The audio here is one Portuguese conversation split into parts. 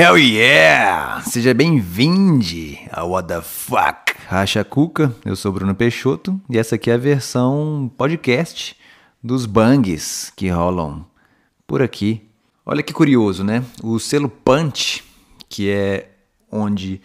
Hell yeah! Seja bem-vindo ao What the Fuck Racha Cuca. Eu sou Bruno Peixoto e essa aqui é a versão podcast dos bangs que rolam por aqui. Olha que curioso, né? O selo Punch, que é onde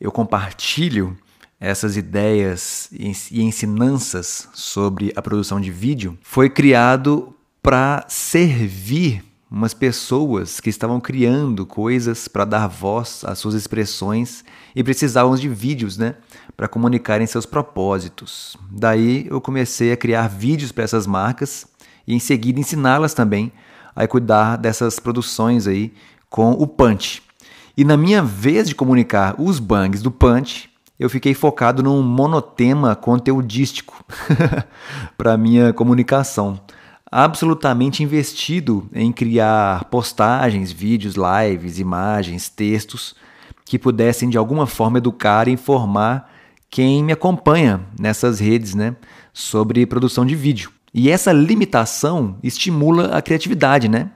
eu compartilho essas ideias e ensinanças sobre a produção de vídeo, foi criado para servir umas pessoas que estavam criando coisas para dar voz às suas expressões e precisavam de vídeos, né, para comunicarem seus propósitos. Daí eu comecei a criar vídeos para essas marcas e em seguida ensiná-las também a cuidar dessas produções aí com o Punch. E na minha vez de comunicar os bangs do Punch, eu fiquei focado num monotema conteudístico para minha comunicação absolutamente investido em criar postagens, vídeos, lives, imagens, textos que pudessem de alguma forma educar e informar quem me acompanha nessas redes, né, sobre produção de vídeo. E essa limitação estimula a criatividade, né?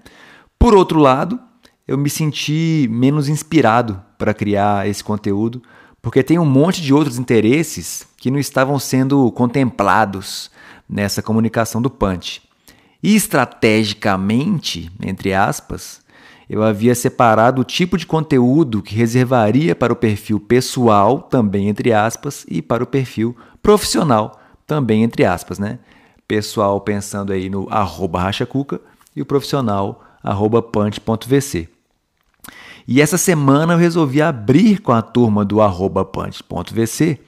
Por outro lado, eu me senti menos inspirado para criar esse conteúdo, porque tem um monte de outros interesses que não estavam sendo contemplados nessa comunicação do Punch. E estrategicamente, entre aspas, eu havia separado o tipo de conteúdo que reservaria para o perfil pessoal, também entre aspas, e para o perfil profissional, também entre aspas, né? Pessoal pensando aí no arroba rachacuca e o profissional arroba punch.vc. E essa semana eu resolvi abrir com a turma do arroba punch.vc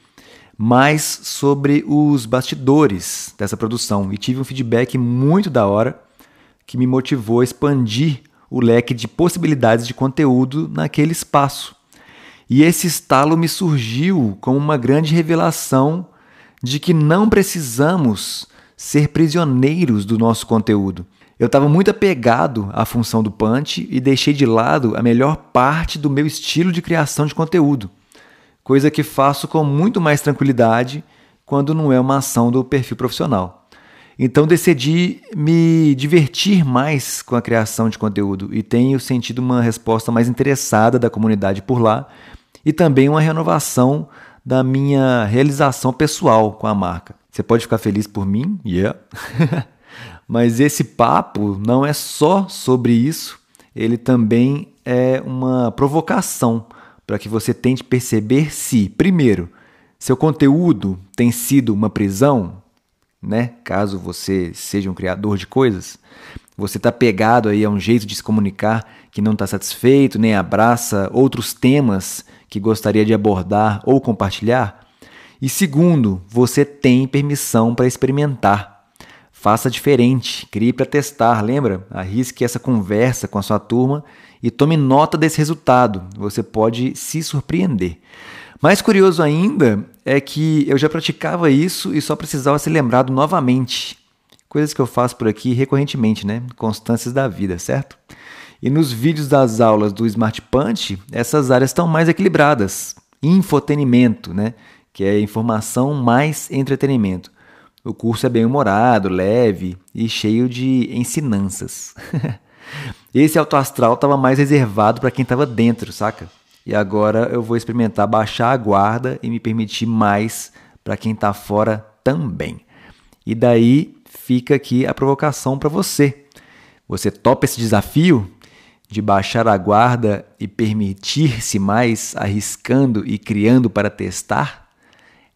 mais sobre os bastidores dessa produção e tive um feedback muito da hora que me motivou a expandir o leque de possibilidades de conteúdo naquele espaço. E esse estalo me surgiu como uma grande revelação de que não precisamos ser prisioneiros do nosso conteúdo. Eu estava muito apegado à função do punch e deixei de lado a melhor parte do meu estilo de criação de conteúdo coisa que faço com muito mais tranquilidade quando não é uma ação do perfil profissional. Então decidi me divertir mais com a criação de conteúdo e tenho sentido uma resposta mais interessada da comunidade por lá e também uma renovação da minha realização pessoal com a marca. Você pode ficar feliz por mim? Yeah. Mas esse papo não é só sobre isso, ele também é uma provocação para que você tente perceber se, primeiro, seu conteúdo tem sido uma prisão, né? Caso você seja um criador de coisas, você está pegado aí a um jeito de se comunicar que não está satisfeito, nem abraça outros temas que gostaria de abordar ou compartilhar. E segundo, você tem permissão para experimentar. Faça diferente, crie para testar, lembra? Arrisque essa conversa com a sua turma e tome nota desse resultado. Você pode se surpreender. Mais curioso ainda é que eu já praticava isso e só precisava ser lembrado novamente. Coisas que eu faço por aqui recorrentemente, né? Constâncias da vida, certo? E nos vídeos das aulas do Smart Punch, essas áreas estão mais equilibradas. Infotenimento, né? Que é informação mais entretenimento. O curso é bem humorado, leve e cheio de ensinanças. Esse alto astral estava mais reservado para quem estava dentro, saca? E agora eu vou experimentar baixar a guarda e me permitir mais para quem está fora também. E daí fica aqui a provocação para você. Você topa esse desafio de baixar a guarda e permitir-se mais, arriscando e criando para testar?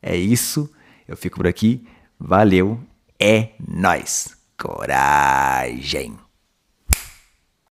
É isso. Eu fico por aqui. Valeu. É nós. Coragem.